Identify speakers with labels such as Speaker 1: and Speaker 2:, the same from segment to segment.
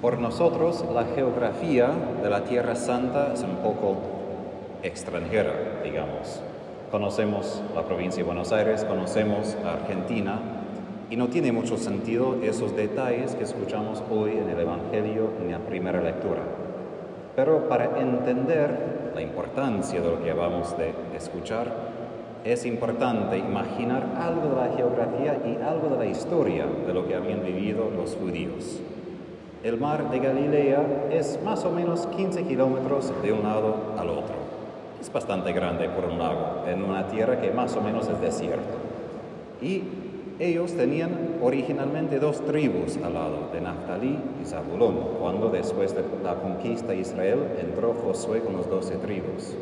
Speaker 1: Por nosotros la geografía de la Tierra Santa es un poco extranjera, digamos. Conocemos la provincia de Buenos Aires, conocemos a Argentina y no tiene mucho sentido esos detalles que escuchamos hoy en el Evangelio en la primera lectura. Pero para entender la importancia de lo que vamos de escuchar, es importante imaginar algo de la geografía y algo de la historia de lo que habían vivido los judíos. El mar de Galilea es más o menos 15 kilómetros de un lado al otro. Es bastante grande por un lago, en una tierra que más o menos es desierto. Y ellos tenían originalmente dos tribus al lado, de Naftali y Zabulón, cuando después de la conquista de Israel entró Josué con los doce tribus.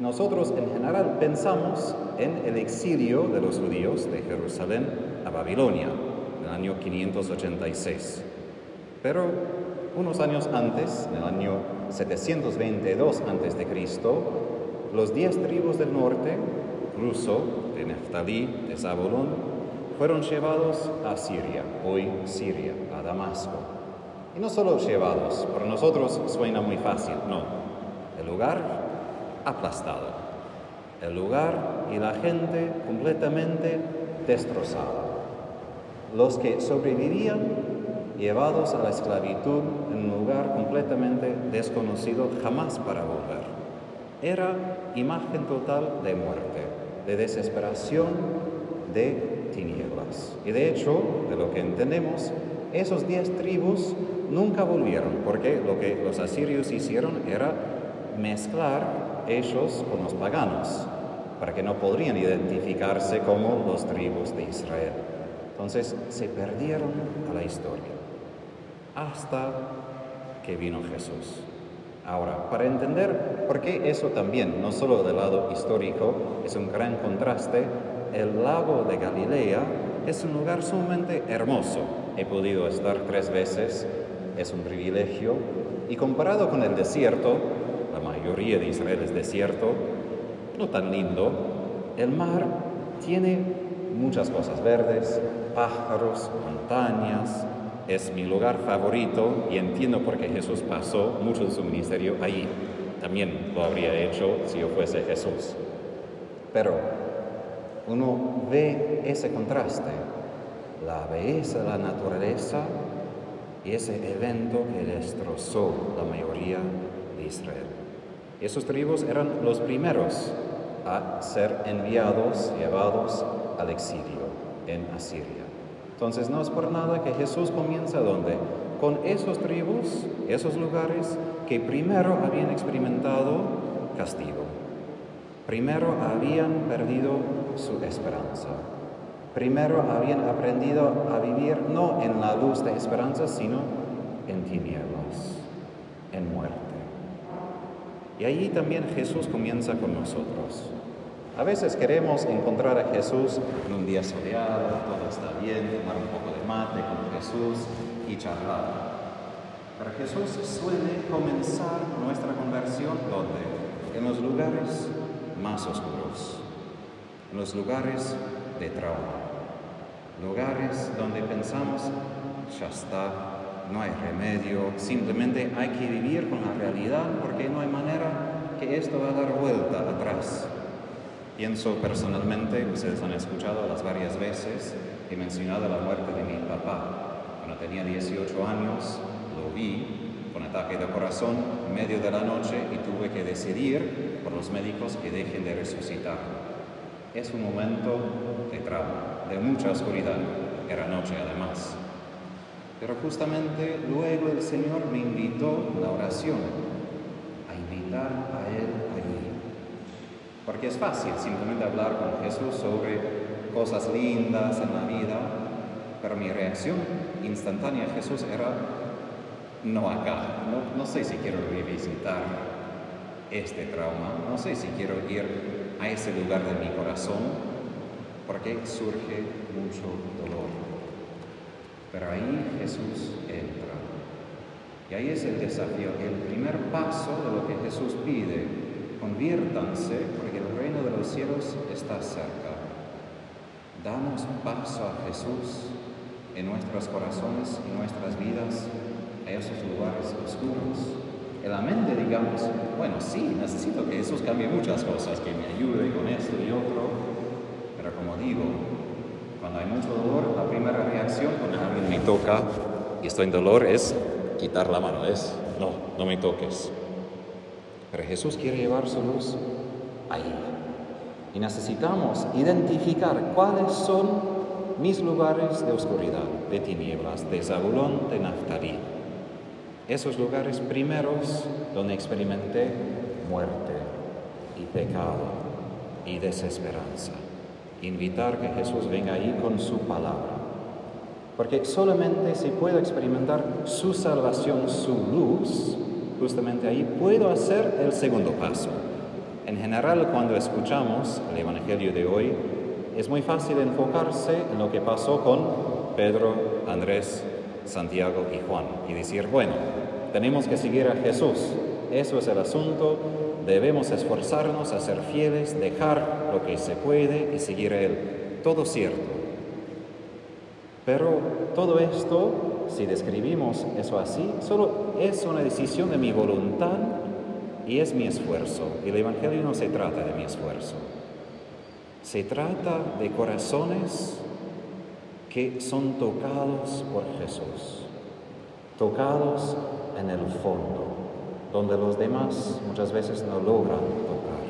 Speaker 1: Nosotros en general pensamos en el exilio de los judíos de Jerusalén a Babilonia, en el año 586. Pero unos años antes, en el año 722 a.C., los diez tribus del norte, incluso de Neftalí, de Zabulón, fueron llevados a Siria, hoy Siria, a Damasco. Y no solo llevados, para nosotros suena muy fácil, no. El lugar aplastado. El lugar y la gente completamente destrozada. Los que sobrevivirían llevados a la esclavitud en un lugar completamente desconocido jamás para volver. Era imagen total de muerte, de desesperación, de tinieblas. Y de hecho, de lo que entendemos, esos diez tribus nunca volvieron, porque lo que los asirios hicieron era mezclar ellos con los paganos, para que no podrían identificarse como los tribus de Israel. Entonces se perdieron a la historia hasta que vino Jesús. Ahora, para entender por qué eso también, no solo del lado histórico, es un gran contraste, el lago de Galilea es un lugar sumamente hermoso. He podido estar tres veces, es un privilegio, y comparado con el desierto, la mayoría de Israel es desierto, no tan lindo, el mar tiene muchas cosas verdes, pájaros, montañas, es mi lugar favorito y entiendo por qué Jesús pasó mucho de su ministerio ahí. También lo habría hecho si yo fuese Jesús. Pero uno ve ese contraste, la belleza de la naturaleza y ese evento que destrozó la mayoría de Israel. Esos tribus eran los primeros a ser enviados, llevados al exilio en Asiria. Entonces no es por nada que Jesús comienza donde? Con esos tribus, esos lugares que primero habían experimentado castigo. Primero habían perdido su esperanza. Primero habían aprendido a vivir no en la luz de esperanza, sino en tinieblas, en muerte. Y allí también Jesús comienza con nosotros. A veces queremos encontrar a Jesús en un día soleado, todo está bien, tomar un poco de mate con Jesús y charlar. Pero Jesús suele comenzar nuestra conversión donde? En los lugares más oscuros, en los lugares de trauma, lugares donde pensamos, ya está, no hay remedio, simplemente hay que vivir con la realidad porque no hay manera que esto va a dar vuelta atrás. Pienso personalmente, ustedes han escuchado las varias veces, he mencionado la muerte de mi papá. Cuando tenía 18 años, lo vi con ataque de corazón en medio de la noche y tuve que decidir por los médicos que dejen de resucitar. Es un momento de trauma, de mucha oscuridad. Era noche además. Pero justamente luego el Señor me invitó a la oración, a invitar a Él es fácil simplemente hablar con Jesús sobre cosas lindas en la vida, pero mi reacción instantánea a Jesús era no acá. No, no sé si quiero revisitar este trauma, no sé si quiero ir a ese lugar de mi corazón, porque surge mucho dolor. Pero ahí Jesús entra. Y ahí es el desafío, el primer paso de lo que Jesús pide Conviértanse porque reino de los cielos está cerca. Damos paso a Jesús en nuestros corazones y nuestras vidas a esos lugares oscuros. En la mente digamos, bueno, sí, necesito que Jesús cambie muchas cosas, que me ayude con esto y otro, pero como digo, cuando hay mucho dolor, la primera reacción cuando alguien me toca y estoy en dolor es quitar la mano, es, no, no me toques. Pero Jesús quiere llevar su luz ahí. Y necesitamos identificar cuáles son mis lugares de oscuridad, de tinieblas, de Zabulón, de Naftalí. Esos lugares primeros donde experimenté muerte y pecado y desesperanza. Invitar que Jesús venga ahí con su palabra. Porque solamente si puedo experimentar su salvación, su luz, justamente ahí puedo hacer el segundo paso. En general, cuando escuchamos el Evangelio de hoy, es muy fácil enfocarse en lo que pasó con Pedro, Andrés, Santiago y Juan y decir, bueno, tenemos que seguir a Jesús. Eso es el asunto. Debemos esforzarnos a ser fieles, dejar lo que se puede y seguir a Él. Todo cierto. Pero todo esto, si describimos eso así, solo es una decisión de mi voluntad y es mi esfuerzo. El Evangelio no se trata de mi esfuerzo. Se trata de corazones que son tocados por Jesús, tocados en el fondo, donde los demás muchas veces no logran tocar,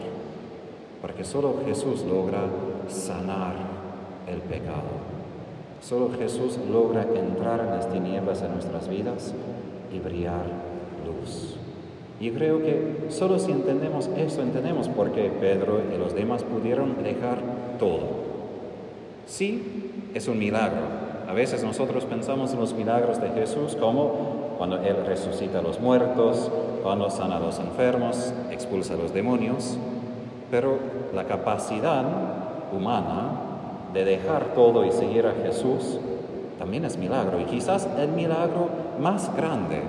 Speaker 1: porque solo Jesús logra sanar el pecado. Solo Jesús logra entrar en las tinieblas de nuestras vidas y brillar luz. Y creo que solo si entendemos eso, entendemos por qué Pedro y los demás pudieron dejar todo. Sí, es un milagro. A veces nosotros pensamos en los milagros de Jesús como cuando Él resucita a los muertos, cuando sana a los enfermos, expulsa a los demonios, pero la capacidad humana de dejar todo y seguir a Jesús también es milagro y quizás el milagro más grande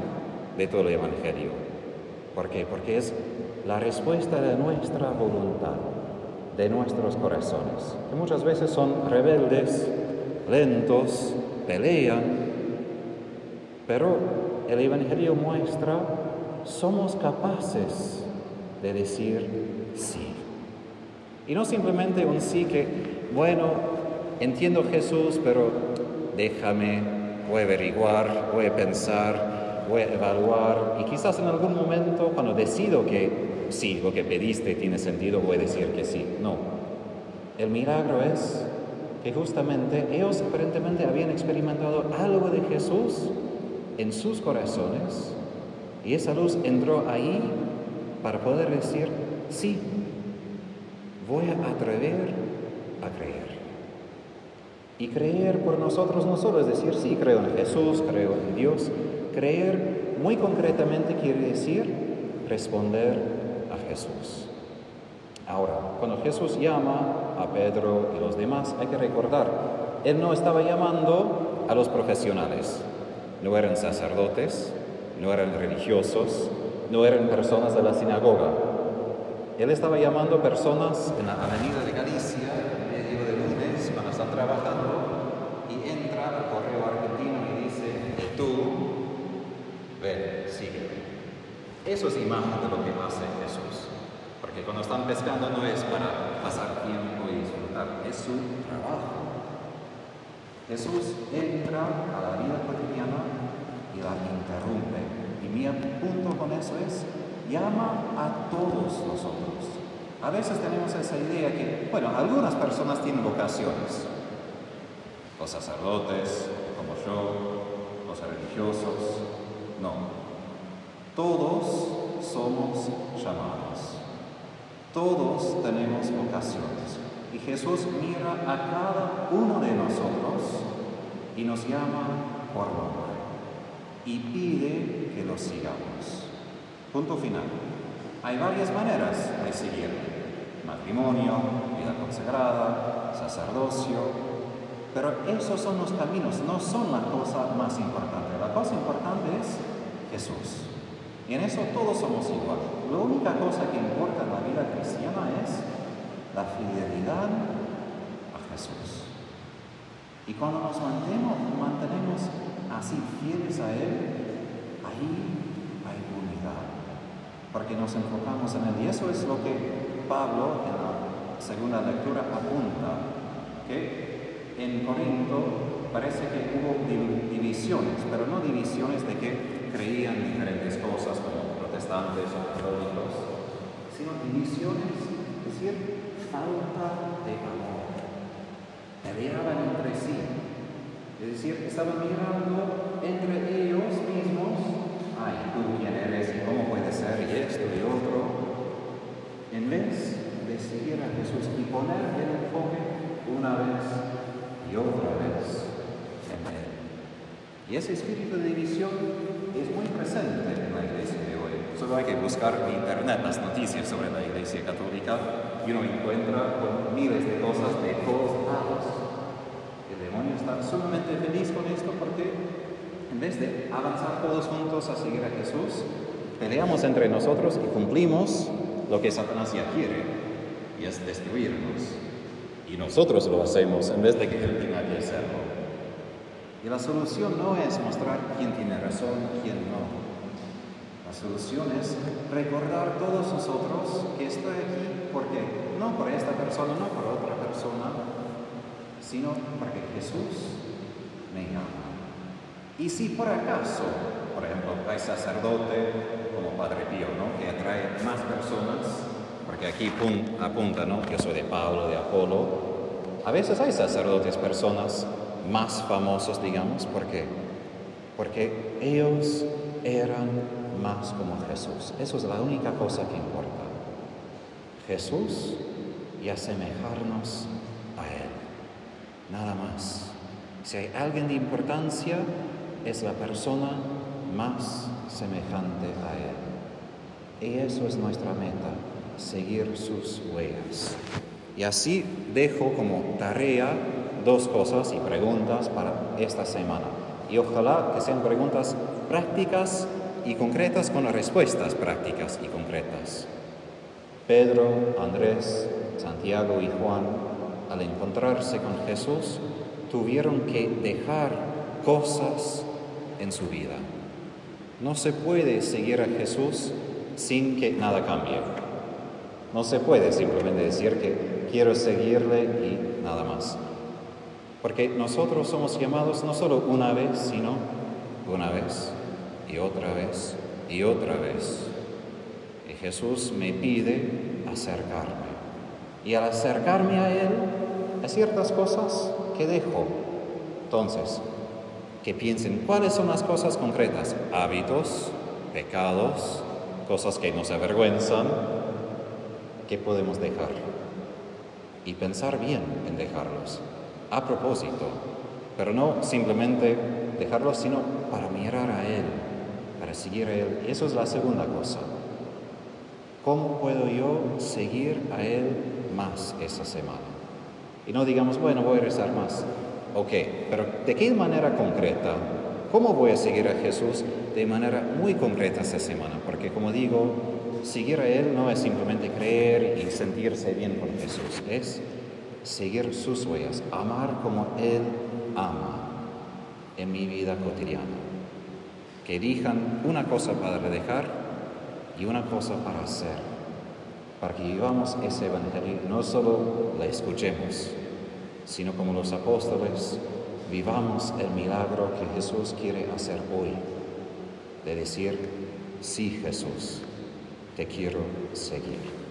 Speaker 1: de todo el Evangelio. ¿Por qué? Porque es la respuesta de nuestra voluntad, de nuestros corazones, que muchas veces son rebeldes, lentos, pelean, pero el Evangelio muestra somos capaces de decir sí. Y no simplemente un sí que, bueno, entiendo Jesús, pero déjame, voy a averiguar, voy a pensar, voy a evaluar y quizás en algún momento cuando decido que sí, lo que pediste tiene sentido, voy a decir que sí. No. El milagro es que justamente ellos aparentemente habían experimentado algo de Jesús en sus corazones y esa luz entró ahí para poder decir, sí, voy a atrever a creer. Y creer por nosotros no solo es decir, sí, creo en Jesús, creo en Dios. Creer muy concretamente quiere decir responder a Jesús. Ahora, cuando Jesús llama a Pedro y los demás, hay que recordar, Él no estaba llamando a los profesionales, no eran sacerdotes, no eran religiosos, no eran personas de la sinagoga. Él estaba llamando personas en la avenida de Galicia, en medio de lunes, cuando están trabajando, y entra al correo argentino y dice, tú, ven, sígueme. Eso es imagen de lo que hace Jesús. Porque cuando están pescando no es para pasar tiempo y disfrutar, es su trabajo. Jesús entra a la vida cotidiana y la interrumpe. Y mi punto con eso es, llama a todos nosotros. A veces tenemos esa idea que, bueno, algunas personas tienen vocaciones. Los sacerdotes, como yo, los religiosos. Todos somos llamados. Todos tenemos vocaciones. Y Jesús mira a cada uno de nosotros y nos llama por nombre y pide que lo sigamos. Punto final. Hay varias maneras de seguir. Matrimonio, vida consagrada, sacerdocio, pero esos son los caminos, no son la cosa más importante. La cosa importante es Jesús. Y en eso todos somos igual. La única cosa que importa en la vida cristiana es la fidelidad a Jesús. Y cuando nos mantenemos, mantenemos así fieles a Él, porque nos enfocamos en él. Y eso es lo que Pablo en la segunda lectura apunta, que en Corinto parece que hubo divisiones, pero no divisiones de que creían diferentes cosas como protestantes o católicos, sino divisiones, es decir, falta de amor. Peleaban entre sí. Es decir, estaban mirando entre ellos mismos, ay, tú quién eres y cómo puede ser y esto y otro, en vez de seguir a Jesús y poner el enfoque una vez y otra vez en Él. Y ese espíritu de división es muy presente en la iglesia de hoy. Solo hay que buscar en internet las noticias sobre la iglesia católica y uno encuentra con miles de cosas de todos lados. El demonio está sumamente feliz con esto porque en vez de avanzar todos juntos a seguir a Jesús, peleamos entre nosotros y cumplimos lo que Satanás ya quiere, y es destruirnos. Y nosotros lo hacemos en vez de que él tenga que hacerlo. Y la solución no es mostrar quién tiene razón quién no. La solución es recordar todos nosotros que estoy aquí porque no por esta persona, no por otra persona, sino porque Jesús me ama. Y si por acaso, por ejemplo, hay sacerdote como Padre Pío, ¿no? que atrae más personas, porque aquí apunta, ¿no? Yo soy de Pablo, de Apolo. A veces hay sacerdotes, personas más famosos, digamos, ¿por qué? Porque ellos eran más como Jesús. Eso es la única cosa que importa. Jesús y asemejarnos a Él. Nada más. Si hay alguien de importancia, es la persona más semejante a Él. Y eso es nuestra meta, seguir sus huellas. Y así dejo como tarea dos cosas y preguntas para esta semana. Y ojalá que sean preguntas prácticas y concretas con respuestas prácticas y concretas. Pedro, Andrés, Santiago y Juan, al encontrarse con Jesús, tuvieron que dejar cosas en su vida. No se puede seguir a Jesús sin que nada cambie. No se puede simplemente decir que quiero seguirle y nada más. Porque nosotros somos llamados no solo una vez, sino una vez y otra vez y otra vez. Y Jesús me pide acercarme. Y al acercarme a Él, hay ciertas cosas que dejo. Entonces, que piensen cuáles son las cosas concretas, hábitos, pecados, cosas que nos avergüenzan, que podemos dejar. Y pensar bien en dejarlos, a propósito, pero no simplemente dejarlos, sino para mirar a Él, para seguir a Él. Eso es la segunda cosa. ¿Cómo puedo yo seguir a Él más esa semana? Y no digamos, bueno, voy a rezar más. Ok, pero ¿de qué manera concreta? ¿Cómo voy a seguir a Jesús de manera muy concreta esta semana? Porque como digo, seguir a Él no es simplemente creer y sentirse bien con Jesús, es seguir sus huellas, amar como Él ama en mi vida cotidiana. Que elijan una cosa para dejar y una cosa para hacer, para que vivamos ese evangelio, no solo la escuchemos, sino como los apóstoles, vivamos el milagro que Jesús quiere hacer hoy, de decir, sí Jesús, te quiero seguir.